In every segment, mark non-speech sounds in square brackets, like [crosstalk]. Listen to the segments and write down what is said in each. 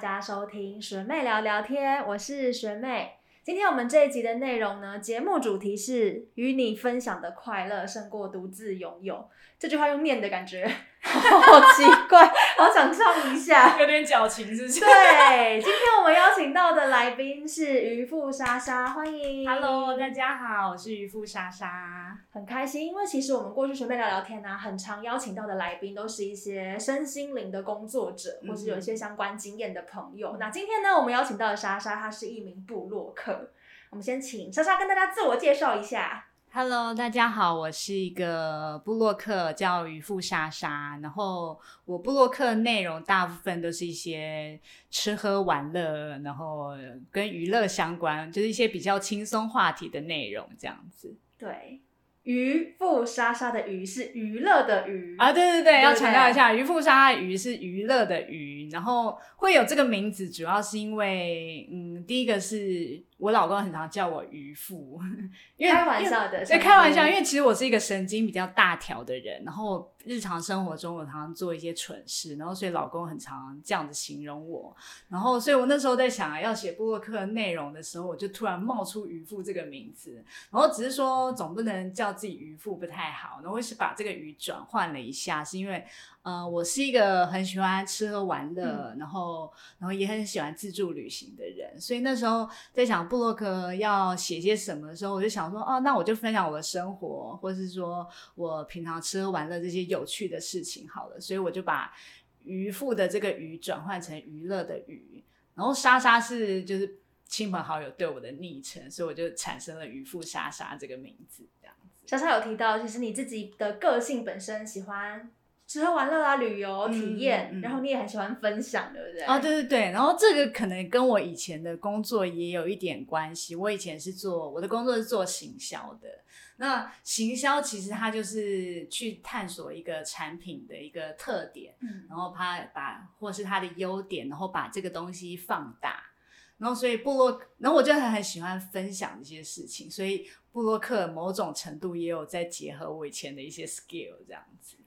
大家收听学妹聊聊天，我是学妹。今天我们这一集的内容呢，节目主题是与你分享的快乐胜过独自拥有。这句话用念的感觉 [laughs] 好奇怪，好想唱一下，[laughs] 有点矫情，是不是？对，今天我们邀请到的来宾是渔夫莎莎，欢迎。Hello，大家好，我是渔夫莎莎。很开心，因为其实我们过去随便聊聊天呢、很常邀请到的来宾都是一些身心灵的工作者，或是有一些相关经验的朋友。那今天呢，我们邀请到的莎莎，她是一名部落客。我们先请莎莎跟大家自我介绍一下。Hello，大家好，我是一个部落客，叫渔夫莎莎。然后我部落客内容大部分都是一些吃喝玩乐，然后跟娱乐相关，就是一些比较轻松话题的内容这样子。对，渔夫莎莎的渔是娱乐的娱啊，对对对，对要强调一下，渔夫莎莎的渔是娱乐的娱，然后会有这个名字，主要是因为，嗯，第一个是我老公很常叫我渔夫，因为开玩笑的，对，开玩笑，因为其实我是一个神经比较大条的人，然后日常生活中我常常做一些蠢事，然后所以老公很常这样子形容我，然后所以我那时候在想要写布洛克内容的时候，我就突然冒出渔夫这个名字，然后只是说总不能叫自己渔夫不太好，然后我是把这个鱼转换了一下，是因为呃我是一个很喜欢吃喝玩乐，然后然后也很喜欢自助旅行的人，所以那时候在想布洛克要写些什么的时候，我就想说，哦，那我就分享我的生活，或是说我平常吃喝玩乐这些有趣的事情好了，所以我就把渔夫的这个渔转换成娱乐的娱，然后莎莎是就是亲朋好友对我的昵称，所以我就产生了渔夫莎莎这个名字，这样子。莎莎有提到，其实你自己的个性本身喜欢吃喝玩乐啊、旅游体验，嗯嗯然后你也很喜欢分享，对不对？啊，对对对，然后这个可能跟我以前的工作也有一点关系。我以前是做我的工作是做行销的，那行销其实它就是去探索一个产品的一个特点，嗯，然后它把或是它的优点，然后把这个东西放大。然后所以布洛，然后我就很很喜欢分享这些事情，所以布洛克某种程度也有在结合我以前的一些 skill 这样子。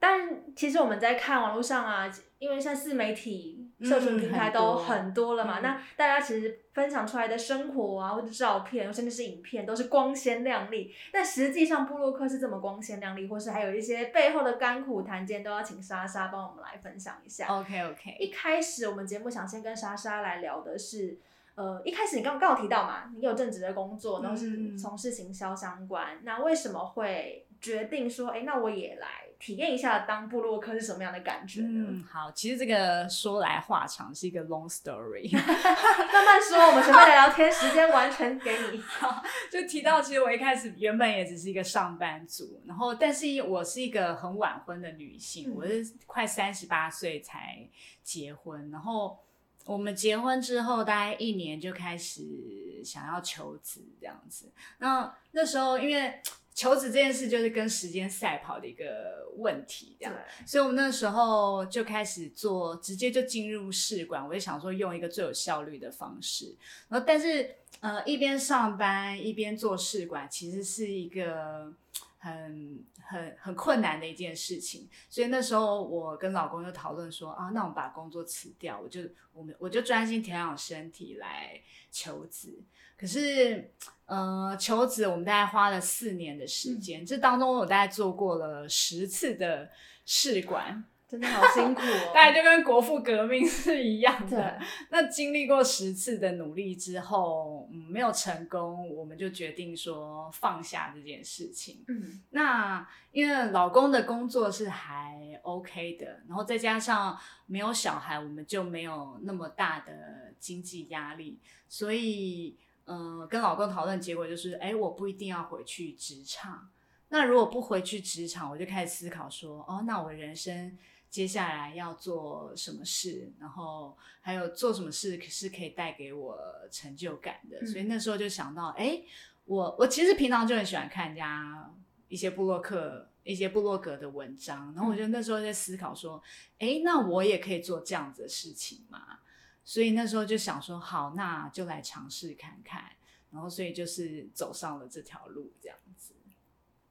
但其实我们在看网络上啊，因为现在自媒体、社群平台都很多了嘛，嗯那大家其实分享出来的生活啊，或者照片，甚至是影片，都是光鲜亮丽。但实际上，布洛克是这么光鲜亮丽，或是还有一些背后的甘苦谈，今天都要请莎莎帮我们来分享一下。OK OK，一开始我们节目想先跟莎莎来聊的是，呃，一开始你刚刚有提到嘛，你有正职的工作，然后是嗯从事行销相关，那为什么会决定说，哎，那我也来体验一下当布洛克是什么样的感觉呢？嗯，好，其实这个说来话长，是一个 long story。[laughs] 慢慢说，我们前面聊聊天，时间完全给你。[laughs] 就提到，其实我一开始原本也只是一个上班族，然后但是我是一个很晚婚的女性，嗯我是快三十八岁才结婚，然后我们结婚之后大概一年就开始想要求子这样子。那那时候因为求职这件事就是跟时间赛跑的一个问题，这样。所以我们那时候就开始做，直接就进入试管。我就想说用一个最有效率的方式，然后但是呃一边上班一边做试管，其实是一个很很很困难的一件事情。所以那时候我跟老公就讨论说啊，那我们把工作辞掉，我就我们我就专心调养身体来求子。可是，呃，求子我们大概花了四年的时间，这当中我大概做过了十次的试管，真的好辛苦哦。[laughs] 大概就跟国父革命是一样的。那经历过十次的努力之后，嗯，没有成功，我们就决定说放下这件事情。嗯那因为老公的工作是还 OK 的，然后再加上没有小孩，我们就没有那么大的经济压力，所以嗯，跟老公讨论结果就是，哎，我不一定要回去职场。那如果不回去职场，我就开始思考说，哦，那我人生接下来要做什么事，然后还有做什么事是可以带给我成就感的。嗯所以那时候就想到，哎，我我其实平常就很喜欢看人家一些部落客、一些部落格的文章，然后我就那时候在思考说，哎，那我也可以做这样子的事情嘛？所以那时候就想说，好，那就来尝试看看。然后所以就是走上了这条路，这样子。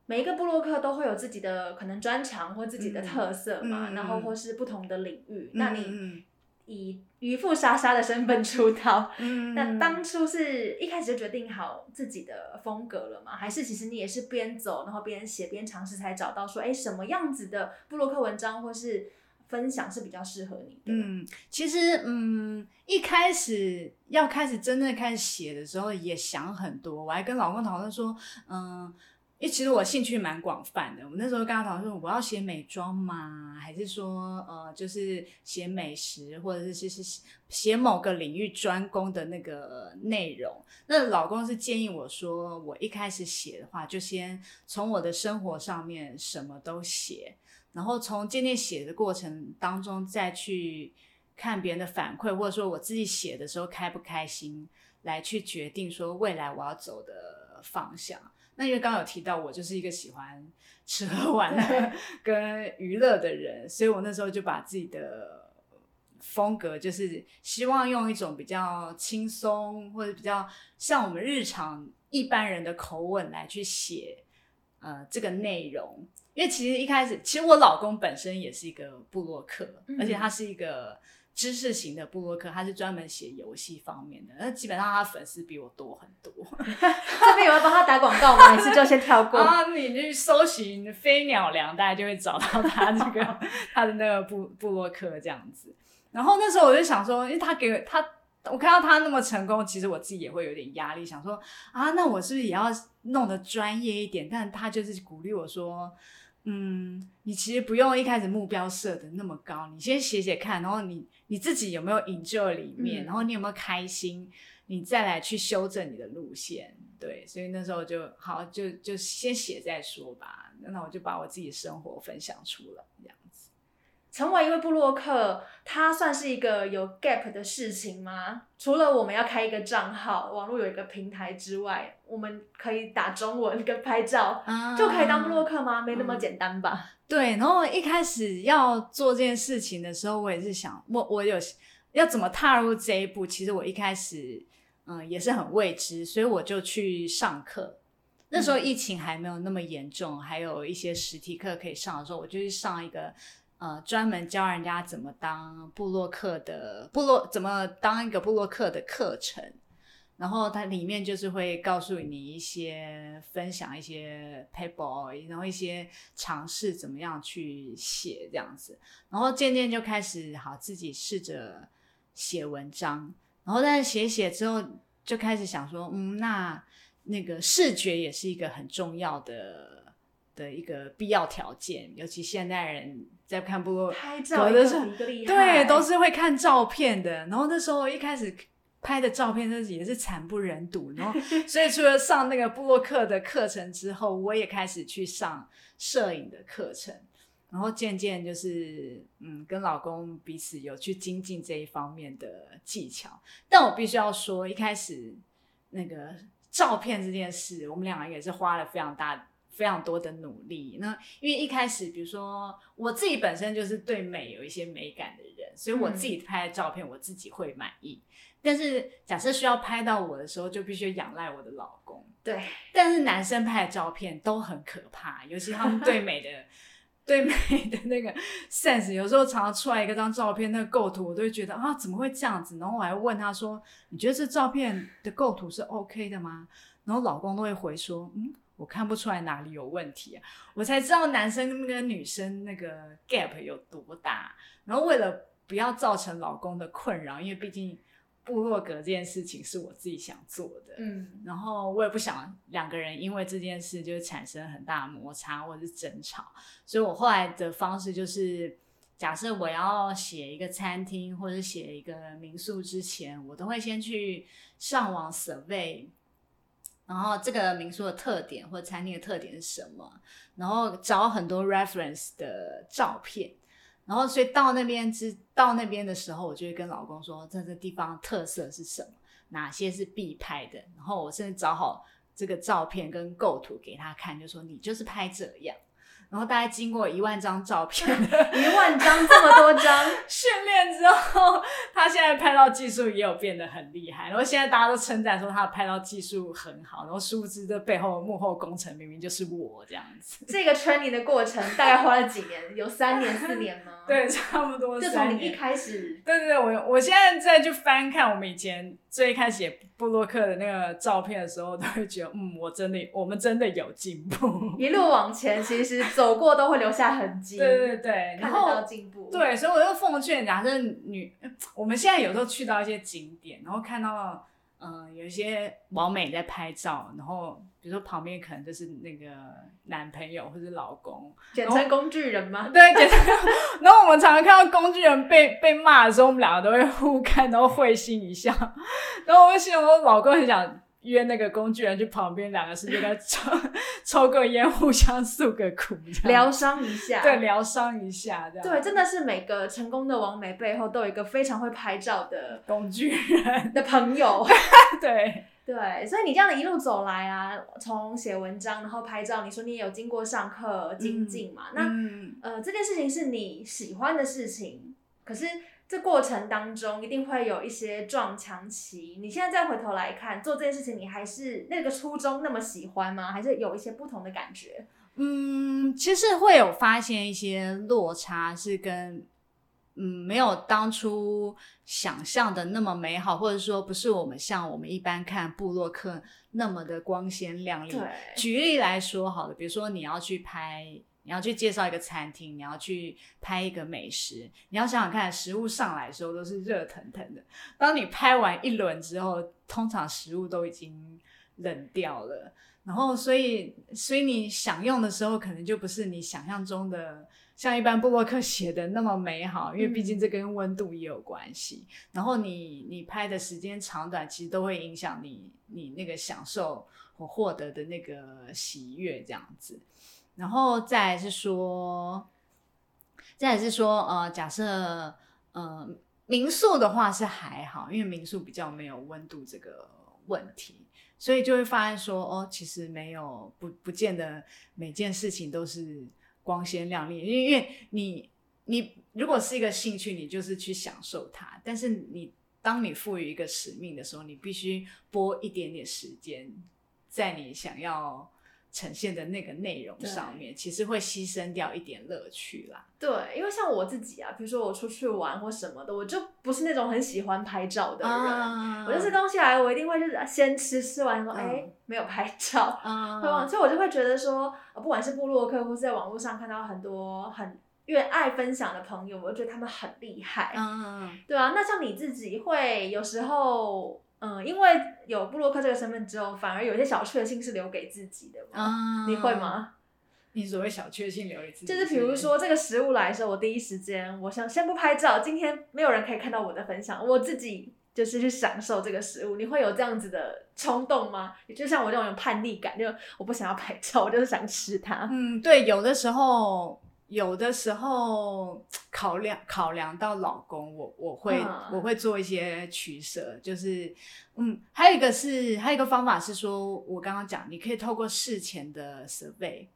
每一个布洛克都会有自己的可能专长或自己的特色嘛，然后或是不同的领域。那你嗯以渔夫莎莎的身份出道。嗯 [laughs] 那当初是一开始就决定好自己的风格了吗？还是其实你也是边走，然后边写边尝试，才找到说，哎，什么样子的布洛克文章或是分享是比较适合你的？嗯，其实嗯，一开始要开始真正开始写的时候，也想很多。我还跟老公讨论说，嗯，因为其实我兴趣蛮广泛的。我那时候跟他讨论说，我要写美妆吗？还是说，呃，就是写美食，或者是是是写某个领域专攻的那个内容？那老公是建议我说，我一开始写的话，就先从我的生活上面什么都写。然后从渐渐写的过程当中，再去看别人的反馈，或者说我自己写的时候开不开心，来去决定说未来我要走的方向。那因为刚刚有提到，我就是一个喜欢吃喝 [laughs] 玩乐跟娱乐的人，所以我那时候就把自己的风格，就是希望用一种比较轻松或者比较像我们日常一般人的口吻来去写呃这个内容。因为其实一开始，其实我老公本身也是一个布洛克，嗯而且他是一个知识型的布洛克，他是专门写游戏方面的。那基本上他粉丝比我多很多。[laughs] 这边有要帮他打广告吗？还是就先跳过？[laughs] 啊，你去搜寻飞鸟粮，大家就会找到他这个 [laughs] 他的那个布布洛克这样子。然后那时候我就想说，因为他给他，我看到他那么成功，其实我自己也会有点压力，想说啊，那我是不是也要弄得专业一点？但他就是鼓励我说。嗯，你其实不用一开始目标设的那么高，你先写写看，然后你你自己有没有 enjoy 里面，嗯然后你有没有开心，你再来去修正你的路线。对，所以那时候就好，就就先写再说吧。那我就把我自己的生活分享出来，这样子。成为一位布洛克，它算是一个有 gap 的事情吗？除了我们要开一个账号，网络有一个平台之外，我们可以打中文跟拍照、啊就可以当布洛克吗？没那么简单吧？对，然后一开始要做这件事情的时候，我也是想，我我有要怎么踏入这一步。其实我一开始嗯也是很未知，所以我就去上课。那时候疫情还没有那么严重，还有一些实体课可以上的时候，我就去上一个呃专门教人家怎么当布洛克的部落怎么当一个布洛克的课程。然后它里面就是会告诉你一些分享一些 paper，然后一些尝试怎么样去写这样子，然后渐渐就开始好自己试着写文章，然后但是写写之后就开始想说，嗯，那那个视觉也是一个很重要的的一个必要条件，尤其现代人在看部落拍照一个格的是比一个厉害，对，都是会看照片的。然后那时候一开始拍的照片，真是也是惨不忍睹。然后，所以除了上那个布洛克的课程之后，我也开始去上摄影的课程。然后渐渐就是，嗯，跟老公彼此有去精进这一方面的技巧。但我必须要说，一开始那个照片这件事，我们两个也是花了非常大。非常多的努力，那因为一开始，比如说我自己本身就是对美有一些美感的人，所以我自己拍的照片我自己会满意。但是假设需要拍到我的时候，就必须仰赖我的老公。对，但是男生拍的照片都很可怕，尤其他们对美的 [laughs] 对美的那个 sense，有时候常常出来一个张照片，那个构图我都会觉得啊，怎么会这样子？然后我还问他说：“你觉得这照片的构图是 OK 的吗？”然后老公都会回说：“嗯。”我看不出来哪里有问题啊，我才知道男生跟女生那个 gap 有多大。然后为了不要造成老公的困扰，因为毕竟部落格这件事情是我自己想做的，嗯，然后我也不想两个人因为这件事就产生很大的摩擦或者是争吵，所以我后来的方式就是，假设我要写一个餐厅或者写一个民宿之前，我都会先去上网 survey。然后这个民宿的特点或者餐厅的特点是什么？然后找很多 reference 的照片，然后所以到那边之到那边的时候，我就会跟老公说，这这地方特色是什么，哪些是必拍的。然后我甚至找好这个照片跟构图给他看，就说你就是拍这样。然后大概经过一万张照片 [laughs] 一万张这么多张 [laughs] 训练之后，他现在拍照技术也有变得很厉害。然后现在大家都称赞说他的拍照技术很好，然后殊不知这背后幕后工程明明就是我这样子。这个 training 的过程大概花了几年？有三年、四年吗？[laughs] 对，差不多。就从你一开始，对对对，我我现在再去翻看我们以前最开始写布洛克的那个照片的时候，都会觉得，嗯，我真的，我们真的有进步。一路往前，其实走过都会留下痕迹。对对对，看到进步。对，所以我就奉劝，假设女，我们现在有时候去到一些景点，然后看到。嗯，有一些网美在拍照，然后比如说旁边可能就是那个男朋友或者老公，简称工具人吗？[laughs] 对，简称。然后我们常常看到工具人被被骂的时候，我们两个都会互看，然后会心一笑。[laughs] 然后我会形容我老公很想。约那个工具人去旁边，两个世界在抽 [laughs] 抽个烟，互相诉个苦，疗伤一下。对，疗伤一下，这样。对，真的是每个成功的王美背后都有一个非常会拍照的工具人的朋友。[laughs] 对对，所以你这样的一路走来啊，从写文章，然后拍照，你说你也有经过上课精进嘛？那呃，这件事情是你喜欢的事情，可是。这过程当中一定会有一些撞墙期。你现在再回头来看，做这件事情，你还是那个初衷那么喜欢吗？还是有一些不同的感觉？嗯，其实会有发现一些落差，是跟嗯没有当初想象的那么美好，或者说不是我们像我们一般看布洛克那么的光鲜亮丽。举例来说，好了，比如说你要去拍。你要去介绍一个餐厅，你要去拍一个美食，你要想想看，食物上来的时候都是热腾腾的。当你拍完一轮之后，通常食物都已经冷掉了。然后，所以，所以你享用的时候，可能就不是你想象中的，像一般布洛克写的那么美好，因为毕竟这跟温度也有关系。然后，你你拍的时间长短，其实都会影响你你那个享受和获得的那个喜悦，这样子。然后再是说，再是说，呃，假设，呃，民宿的话是还好，因为民宿比较没有温度这个问题，所以就会发现说，哦，其实没有不不见得每件事情都是光鲜亮丽，因为因为你你如果是一个兴趣，你就是去享受它，但是你当你赋予一个使命的时候，你必须拨一点点时间在你想要。呈现的那个内容上面，其实会牺牲掉一点乐趣啦。对，因为像我自己啊，比如说我出去玩或什么的，我就不是那种很喜欢拍照的人。我就是东西来，我一定会就是先吃，吃完说哎没有拍照，会忘。所以我就会觉得说，不管是部落客或是在网络上看到很多很越爱分享的朋友，我就觉得他们很厉害。嗯，对啊。那像你自己会有时候。嗯，因为有布洛克这个身份之后，反而有些小确幸是留给自己的嘛？你会吗？你所谓小确幸留给自己，就是比如说这个食物来的时候，我第一时间我想先不拍照，今天没有人可以看到我的分享，我自己就是去享受这个食物。你会有这样子的冲动吗？就像我这种有叛逆感，就我不想要拍照，我就是想吃它。嗯，对，有的时候。有的时候考量考量到老公，我我会我会做一些取舍，就是嗯，还有一个是还有一个方法是说，我刚刚讲，你可以透过事前的 survey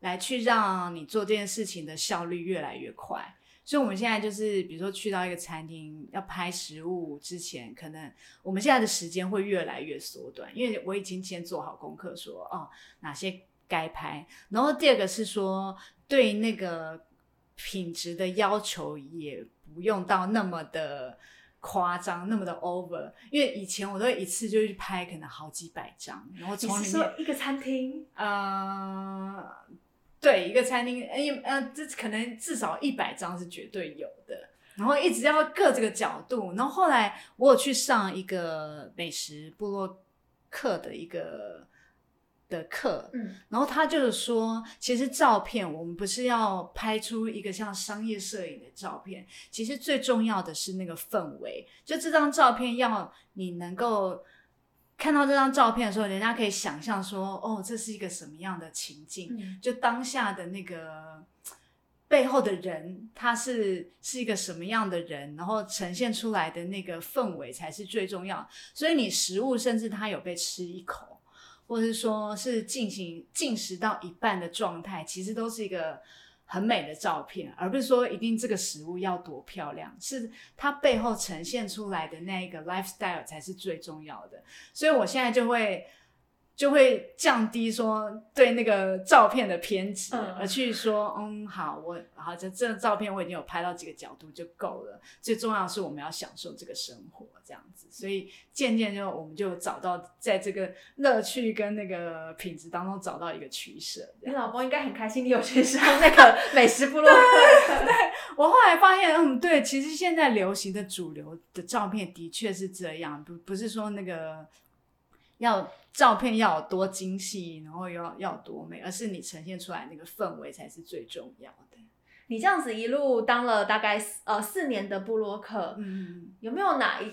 来去让你做这件事情的效率越来越快。所以我们现在就是，比如说去到一个餐厅要拍食物之前，可能我们现在的时间会越来越缩短，因为我已经先做好功课，说哦哪些该拍，然后第二个是说。对那个品质的要求也不用到那么的夸张，那么的 over。因为以前我都一次就去拍可能好几百张，然后从里面一个餐厅，呃，对，一个餐厅，哎，呃，这可能至少一百张是绝对有的。然后一直要各这个角度，然后后来我有去上一个美食部落课的一个。的课，嗯，然后他就是说，其实照片我们不是要拍出一个像商业摄影的照片，其实最重要的是那个氛围。就这张照片要你能够看到这张照片的时候，人家可以想象说，哦，这是一个什么样的情境？就当下的那个背后的人，他是是一个什么样的人，然后呈现出来的那个氛围才是最重要。所以你食物甚至他有被吃一口。或者是说是进行进食到一半的状态，其实都是一个很美的照片，而不是说一定这个食物要多漂亮，是它背后呈现出来的那一个 lifestyle 才是最重要的。所以我现在就会。就会降低说对那个照片的偏执，而去说，嗯，好，我好，这这照片我已经有拍到几个角度就够了。最重要的是我们要享受这个生活，这样子。所以渐渐就我们就找到在这个乐趣跟那个品质当中找到一个取舍。你老公应该很开心，你有去上那个美食部落客。对我后来发现，嗯，对，其实现在流行的主流的照片的确是这样，不不是说那个。要照片要有多精细，然后要要多美，而是你呈现出来那个氛围才是最重要的。你这样子一路当了大概呃四年的布洛克，嗯，有没有哪一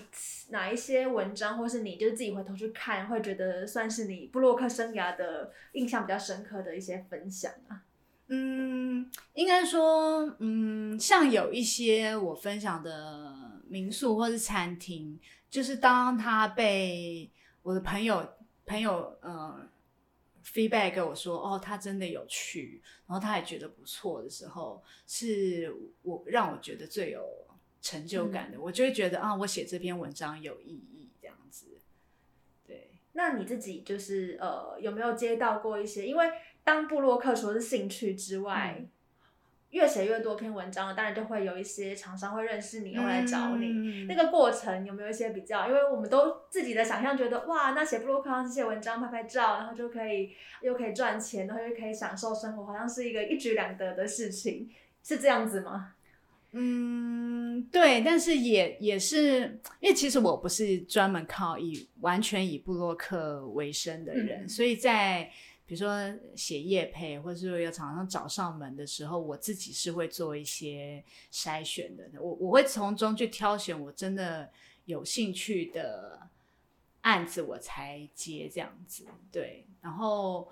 哪一些文章，或是你就是自己回头去看，会觉得算是你布洛克生涯的印象比较深刻的一些分享啊？嗯，应该说，嗯，像有一些我分享的民宿或是餐厅，就是当它被我的朋友朋友呃，feedback 给我说，哦，他真的有趣，然后他也觉得不错的时候，是我让我觉得最有成就感的，我就会觉得啊，我写这篇文章有意义，这样子。对，那你自己就是呃，有没有接到过一些？因为当布洛克除了是兴趣之外。越写越多篇文章，当然就会有一些厂商会认识你，会来找你。那个过程有没有一些比较？因为我们都自己的想象觉得，哇，那写布洛克这些文章、拍拍照，然后就可以又可以赚钱，然后又可以享受生活，好像是一个一举两得的事情，是这样子吗？嗯，对，但是也也是，因为其实我不是专门靠以完全以布洛克为生的人，所以在。比如说写业配，或者是有厂商找上门的时候，我自己是会做一些筛选的。我我会从中去挑选我真的有兴趣的案子，我才接这样子。对，然后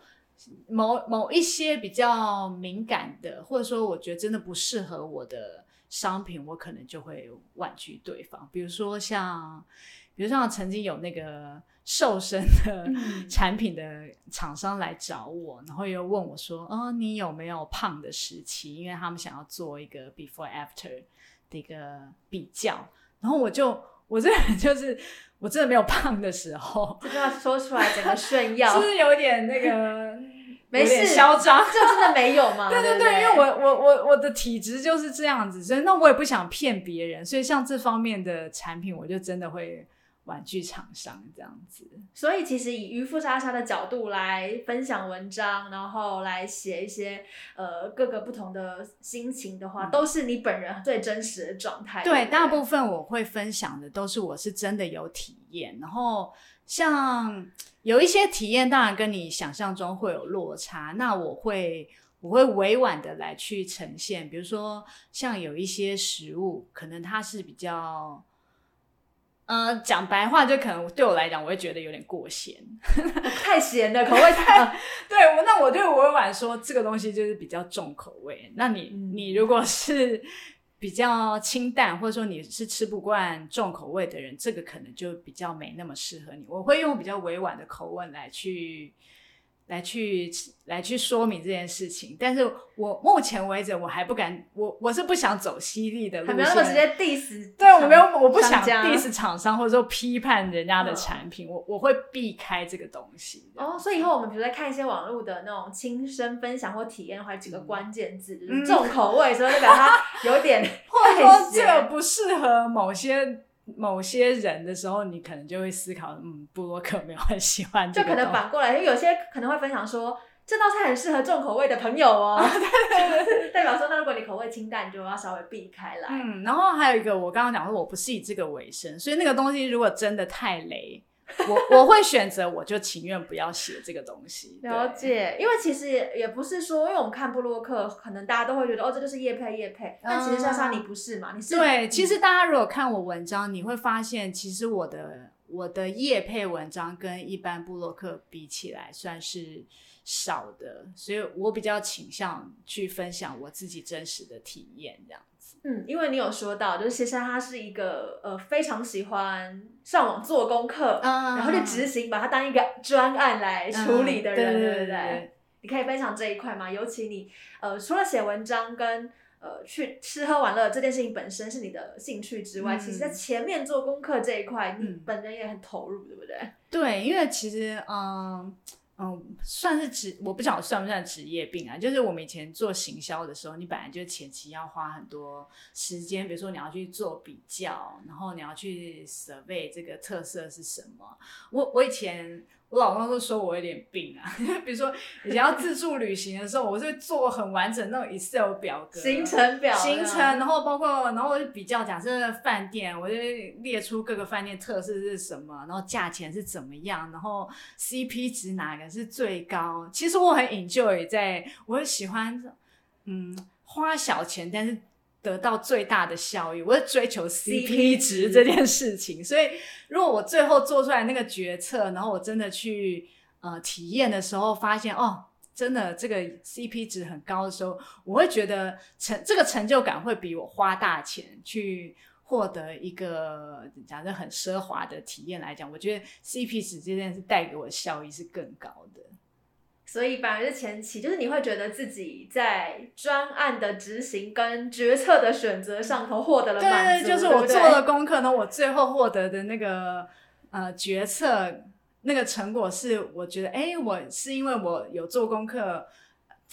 某某一些比较敏感的，或者说我觉得真的不适合我的商品，我可能就会婉拒对方。比如说像，比如像曾经有那个。瘦身的产品的厂商来找我，然后又问我说：“哦，你有没有胖的时期？因为他们想要做一个 before after 的一个比较。”然后我就我这人就是我真的没有胖的时候，这句话说出来整个炫耀，[laughs] 是不是有点那个 [laughs] 没事嚣张？就真的没有吗？[laughs] 对对对，因为我我我我的体质就是这样子，所以那我也不想骗别人，所以像这方面的产品，我就真的会。玩具厂商这样子，所以其实以渔夫莎莎的角度来分享文章，然后来写一些呃各个不同的心情的话，都是你本人最真实的状态。对，大部分我会分享的都是我是真的有体验，然后像有一些体验，当然跟你想象中会有落差，那我会我会委婉的来去呈现，比如说像有一些食物，可能它是比较。呃，讲白话就可能对我来讲，我会觉得有点过咸，[laughs] 太咸了，口味太……对，我那我就委婉说这个东西就是比较重口味。那你你如果是比较清淡，或者说你是吃不惯重口味的人，这个可能就比较没那么适合你。我会用比较委婉的口吻来去。来去来去说明这件事情，但是我目前为止我还不敢，我我是不想走犀利的路线，没有那么直接 diss，对我没有，我不想 diss 厂商或者说批判人家的产品，我我会避开这个东西。哦，所以以后我们比如在看一些网络的那种亲身分享或体验的话，几个关键字重口味，所以就把它有点，[laughs] 或者说这个不适合某些。某些人的时候，你可能就会思考，嗯，布洛克没有很喜欢就可能反过来，因为有些可能会分享说，这道菜很适合重口味的朋友哦。[laughs] 代表说，那如果你口味清淡，你就要稍微避开来。嗯，然后还有一个，我刚刚讲说，我不是以这个为生，所以那个东西如果真的太雷。[laughs] 我我会选择，我就情愿不要写这个东西。[laughs] 了解，因为其实也不是说，因为我们看布洛克，可能大家都会觉得哦，这就是叶配叶配。但其实莎莎你不是嘛？你是对，其实大家如果看我文章，你会发现，其实我的我的叶配文章跟一般布洛克比起来，算是少的，所以我比较倾向去分享我自己真实的体验这样子。嗯，因为你有说到，就是其实他是一个呃非常喜欢上网做功课，嗯然后就执行，把它当一个专案来处理的人，嗯对对不对对你可以分享这一块吗？尤其你呃除了写文章跟呃去吃喝玩乐这件事情本身是你的兴趣之外，嗯其实在前面做功课这一块，你嗯。本人也很投入，对不对？对，因为其实嗯嗯，算是职，我不晓得算不算职业病啊。就是我们以前做行销的时候，你本来就前期要花很多时间，比如说你要去做比较，然后你要去 survey 这个特色是什么。我我以前。我老公都说我有点病啊，[laughs] 比如说以前要自助旅行的时候，我是做很完整那种 Excel 表格，行程表，行程，然后包括，然后我就比较，假设饭店，我就列出各个饭店特色是什么，然后价钱是怎么样，然后 CP 值哪个是最高。其实我很 enjoy 在，我很喜欢，嗯，花小钱，但是得到最大的效益，我是追求 CP 值值这件事情。所以，如果我最后做出来那个决策，然后我真的去呃体验的时候，发现哦。真的，这个 CP 值很高的时候，我会觉得成这个成就感会比我花大钱去获得一个假设很奢华的体验来讲，我觉得 CP 值这件事带给我的效益是更高的。所以反而是前期，就是你会觉得自己在专案的执行跟决策的选择上头获得了满足，对，就是我做了功课呢，我最后获得的那个呃决策那个成果是，我觉得哎，我是因为我有做功课，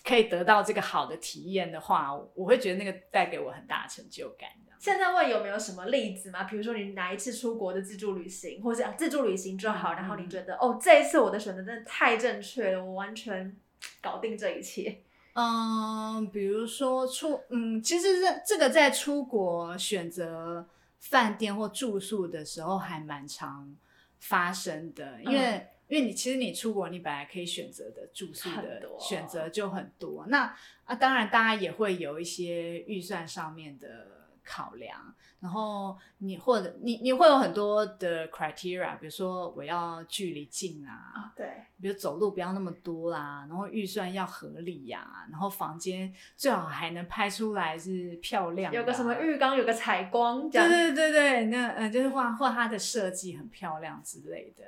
可以得到这个好的体验的话，我会觉得那个带给我很大成就感。这样现在问有没有什么例子吗？比如说你哪一次出国的自助旅行，或者啊自助旅行就好，嗯然后你觉得哦这一次我的选择真的太正确了，我完全搞定这一切。嗯，比如说出，嗯，其实这这个在出国选择饭店或住宿的时候还蛮常发生的，因为、嗯因为你其实你出国，你本来可以选择的住宿的选择就很多。那啊，当然大家也会有一些预算上面的考量，然后你或者你你会有很多的 criteria，比如说我要距离近啊，啊，对，比如走路不要那么多啦，然后预算要合理呀、然后房间最好还能拍出来是漂亮啊，有个什么浴缸，有个采光，这对样对对对，那呃就是画或它的设计很漂亮之类的。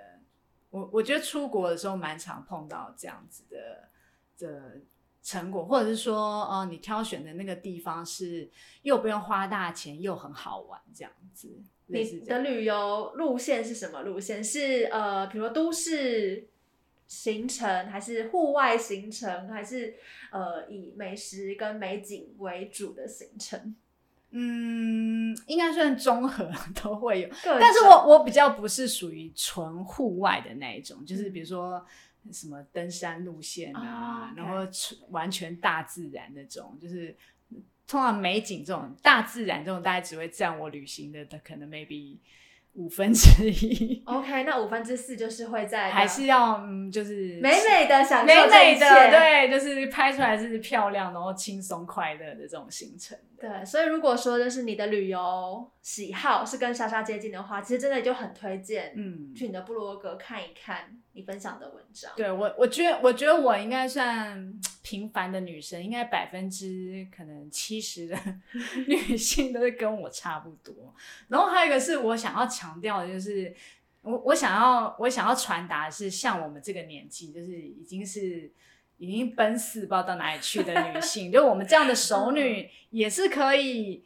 我我觉得出国的时候蛮常碰到这样子的的成果，或者是说哦、呃你挑选的那个地方是又不用花大钱又很好玩这样子，你的旅游路线是什么路线？是呃，比如说都市行程，还是户外行程，还是呃以美食跟美景为主的行程？嗯，应该算综合 [laughs] 都会有。但是我我比较不是属于纯户外的那一种，就是比如说什么登山路线啊，然后完全大自然那种，就是通常美景这种大自然这种，大概只会占我旅行的的可能 maybe [laughs] 五分之一，OK，那五分之四就是会在还是要嗯，就是美美的享受美美的，切。对，就是拍出来是漂亮，然后轻松快乐的这种行程。对，所以如果说就是你的旅游喜好是跟莎莎接近的话，其实真的就很推荐，嗯去你的部落格看一看你分享的文章。对我，我觉得，我觉得我应该算平凡的女生，应该百分之可能七十的 [laughs] 女性都是跟我差不多。然后还有一个是我想要强调的，就是我我想要我想要传达的是，像我们这个年纪，就是已经是已经奔四不知道到哪里去的女性，[laughs] 就我们这样的熟女也是可以。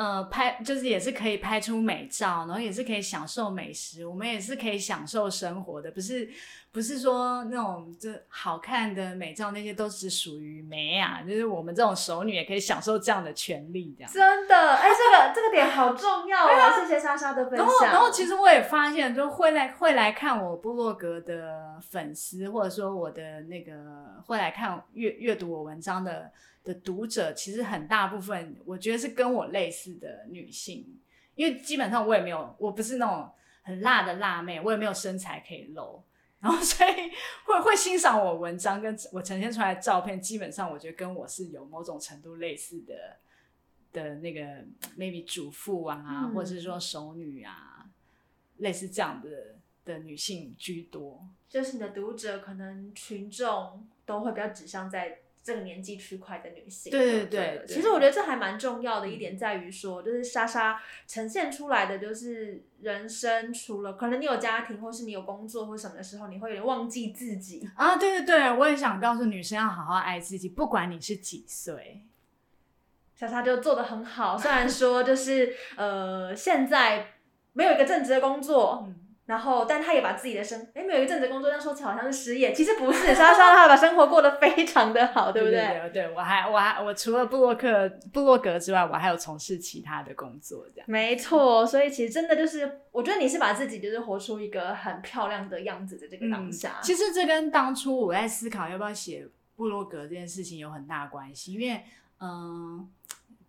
呃，拍就是也是可以拍出美照，然后也是可以享受美食，我们也是可以享受生活的，不是不是说那种就好看的美照那些都只属于美啊，就是我们这种熟女也可以享受这样的权利，这样。真的，哎、这个这个点好重要哦！谢谢莎莎的分然后，享。然后其实我也发现，就会来会来看我部落格的粉丝，或者说我的那个会来看阅阅读我文章的的读者，其实很大部分我觉得是跟我类似的女性，因为基本上我也没有，我不是那种很辣的辣妹，我也没有身材可以露。然后，所以会会欣赏我文章跟我呈现出来的照片，基本上我觉得跟我是有某种程度类似的的那个 maybe 主妇啊，嗯或者是说熟女啊，类似这样的的女性居多。就是你的读者可能群众都会比较指向在这个年纪区块的女性。对对对其实我觉得这还蛮重要的一点在于说，就是莎莎呈现出来的就是人生，除了可能你有家庭，或是你有工作或什么的时候，你会有点忘记自己。啊，对对对，我也想告诉女生要好好爱自己，不管你是几岁。莎莎就做的很好，虽然说就是呃现在没有一个正职的工作，嗯，然后，但他也把自己的生，哎，没有一阵子工作，但说起来好像是失业，其实不是，莎莎她把生活过得非常的好，对不对对？对对，我还我还我除了布洛克布洛格之外，我还有从事其他的工作，这样。没错，所以其实真的就是，我觉得你是把自己就是活出一个很漂亮的样子的这个当下。嗯其实这跟当初我在思考要不要写布洛格这件事情有很大的关系，因为嗯。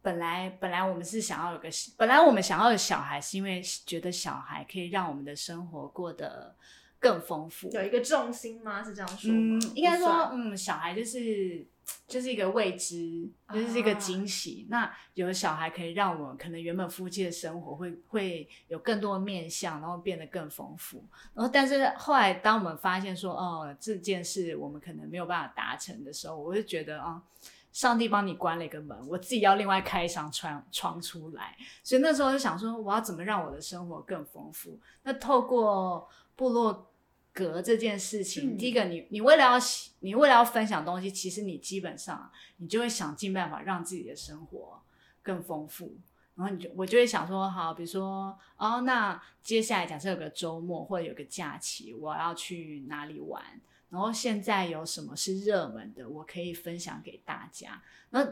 本来本来我们是想要有个，本来我们想要有小孩，是因为觉得小孩可以让我们的生活过得更丰富。有一个重心吗？是这样说吗？嗯，应该说，嗯，小孩就是就是一个未知，就是一个惊喜。那有了小孩可以让我们可能原本夫妻的生活会会有更多的面向，然后变得更丰富。然后，但是后来当我们发现说，哦，这件事我们可能没有办法达成的时候，我就觉得啊。上帝帮你关了一个门，我自己要另外开一扇窗窗出来。所以那时候就想说，我要怎么让我的生活更丰富？那透过部落格这件事情，嗯第一个，你你为了要你为了要分享东西，其实你基本上你就会想尽办法让自己的生活更丰富。然后你就我就会想说，好，比如说哦，那接下来假设有个周末或者有个假期，我要去哪里玩？然后现在有什么是热门的，我可以分享给大家。那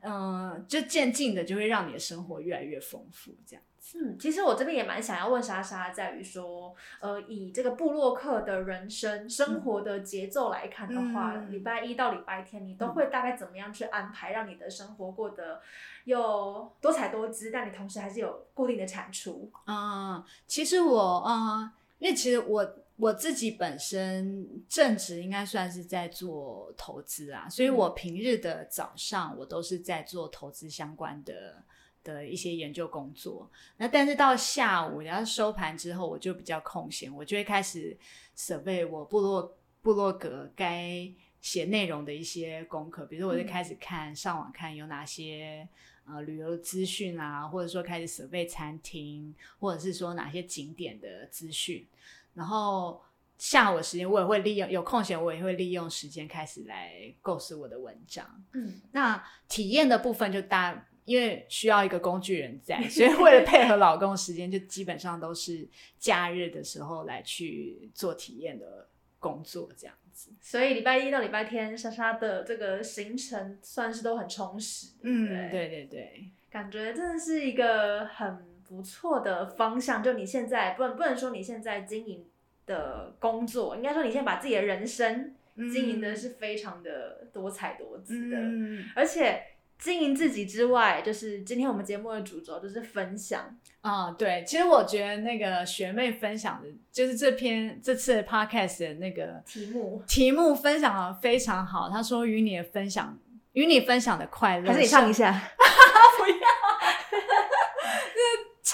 嗯、呃就渐进的就会让你的生活越来越丰富，这样。嗯，其实我这边也蛮想要问莎莎，在于说，呃，以这个布洛克的人生生活的节奏来看的话，嗯礼、拜一到礼拜天，你都会大概怎么样去安排，让你的生活过得又多彩多姿，但你同时还是有固定的产出？嗯，其实我嗯，因为其实我我自己本身正职应该算是在做投资啊，所以我平日的早上我都是在做投资相关的的一些研究工作。那但是到下午，然后收盘之后，我就比较空闲，我就会开始准备我部落部落格该写内容的一些功课，比如说我就开始看、上网看有哪些。呃，旅游资讯啊，或者说开始设备餐厅，或者是说哪些景点的资讯，然后下午的时间我也会利用有空闲，我也会利用时间开始来构思我的文章。嗯，那体验的部分就大，因为需要一个工具人在，所以为了配合老公的时间，就基本上都是假日的时候来去做体验的工作，这样子。所以礼拜一到礼拜天，莎莎的这个行程算是都很充实。嗯，对对对对，感觉真的是一个很不错的方向。就你现在不能不能说你现在经营的工作，应该说你现在把自己的人生经营的是非常的多彩多姿的，嗯而且经营自己之外，就是今天我们节目的主轴就是分享。啊、对，其实我觉得那个学妹分享的，就是这篇这次的 podcast 的那个题目题目分享的非常好。她说与你的分享，与你分享的快乐，还是你唱一下？[laughs]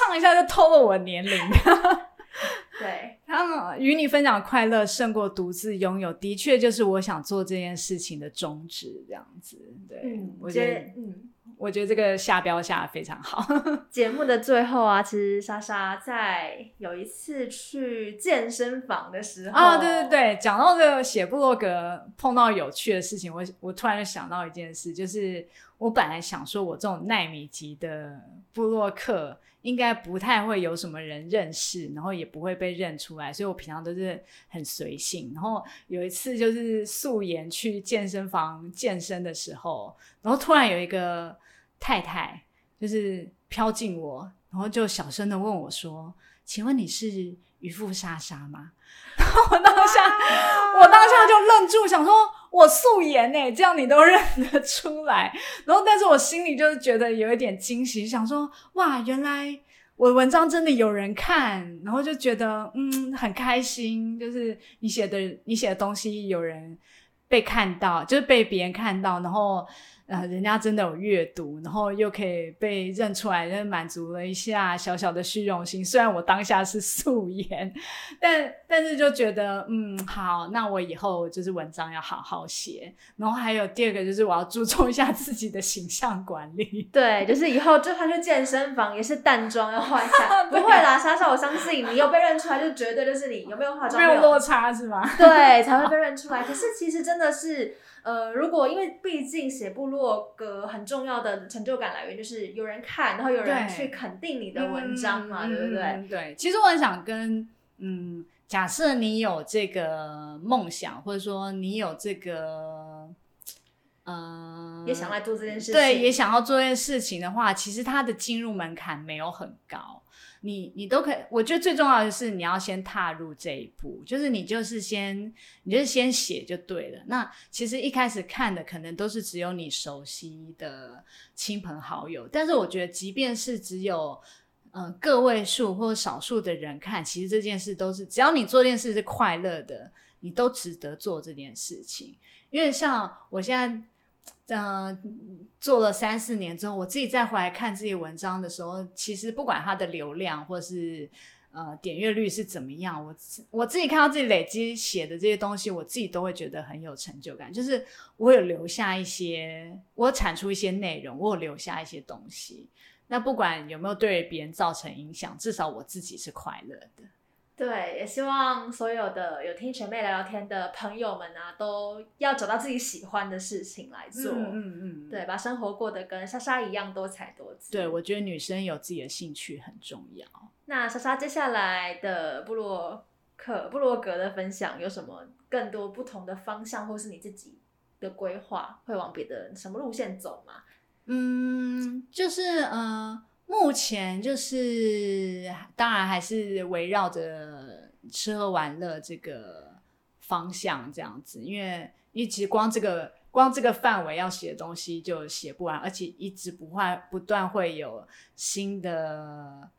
唱一下就偷了我年龄。[laughs] 对，他们与你分享快乐胜过独自拥有，的确就是我想做这件事情的宗旨，这样子。对，嗯，我觉得接嗯。我觉得这个下标下的非常好。节目的最后啊，其实莎莎在有一次去健身房的时候啊，对对对，讲到这个写部落格碰到有趣的事情，我我突然就想到一件事，就是我本来想说我这种奈米级的部落客应该不太会有什么人认识，然后也不会被认出来，所以我平常都是很随性。然后有一次就是素颜去健身房健身的时候，然后突然有一个太太就是飘进我，然后就小声的问我说：“请问你是渔夫莎莎吗？” [laughs] 然后我当下，我当下就愣住，想说：“我素颜呢、这样你都认得出来。”然后，但是我心里就是觉得有一点惊喜，想说：“哇，原来我的文章真的有人看。”然后就觉得嗯很开心，就是你写的你写的东西有人被看到，就是被别人看到，然后。呃，人家真的有阅读，然后又可以被认出来，就满足了一下小小的虚荣心。虽然我当下是素颜，但但是就觉得，嗯，好，那我以后就是文章要好好写。然后还有第二个就是我要注重一下自己的形象管理。对，就是以后就算去健身房也是淡妆要化一下。[laughs] 不会啦，莎莎，我相信你有被认出来，就绝对就是你有没有化妆？没有落差是吗？对，才会被 [laughs] 认出来。可是其实真的是。呃，如果因为毕竟写部落格很重要的成就感来源就是有人看，然后有人去肯定你的文章嘛，对不对？对，其实我很想跟嗯，假设你有这个梦想，或者说你有这个，嗯，也想来做这件事情，对，也想要做这件事情的话，其实它的进入门槛没有很高。你你都可以，我觉得最重要的是你要先踏入这一步，就是你就是先，你就是先写就对了。那其实一开始看的可能都是只有你熟悉的亲朋好友，但是我觉得即便是只有嗯个位数或者少数的人看，其实这件事都是只要你做这件事是快乐的，你都值得做这件事情。因为像我现在。嗯，做了三四年之后，我自己再回来看自己文章的时候，其实不管它的流量或是呃点阅率是怎么样，我我自己看到自己累积写的这些东西，我自己都会觉得很有成就感。就是我有留下一些，我产出一些内容，我有留下一些东西。那不管有没有对别人造成影响，至少我自己是快乐的。对，也希望所有的有听学妹聊聊天的朋友们啊，都要找到自己喜欢的事情来做。嗯嗯嗯。对，把生活过得跟莎莎一样多彩多姿。对，我觉得女生有自己的兴趣很重要。那莎莎接下来的部落克、部落格的分享有什么更多不同的方向，或是你自己的规划，会往别的什么路线走吗？嗯，就是嗯。目前就是，当然还是围绕着吃喝玩乐这个方向这样子，因为一直光这个光这个范围要写的东西就写不完，而且一直不会不断会有新的。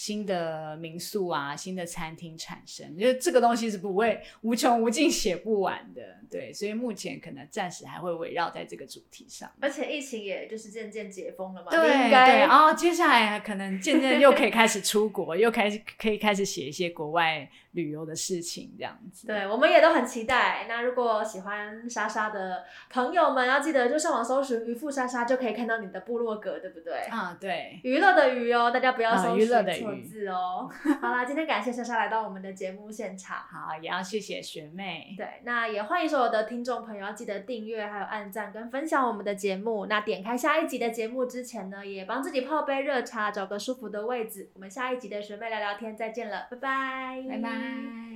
新的民宿啊，新的餐厅产生，就是这个东西是不会无穷无尽写不完的，对，所以目前可能暂时还会围绕在这个主题上。而且疫情也就是渐渐解封了嘛，对对，然后接下来可能渐渐又可以开始出国，[laughs] 又开始可以开始写一些国外。旅游的事情这样子，对，我们也都很期待。那如果喜欢莎莎的朋友们，要记得就上网搜寻“渔夫莎莎”，就可以看到你的部落格，对不对？啊，对，娱乐的娱哦，大家不要搜寻错字哦。好啦，今天感谢莎莎来到我们的节目现场，好，也要谢谢学妹。对，那也欢迎所有的听众朋友要记得订阅，还有按赞跟分享我们的节目。那点开下一集的节目之前呢，也帮自己泡杯热茶，找个舒服的位置。我们下一集的学妹聊聊天再见了，拜拜，拜拜。Bye.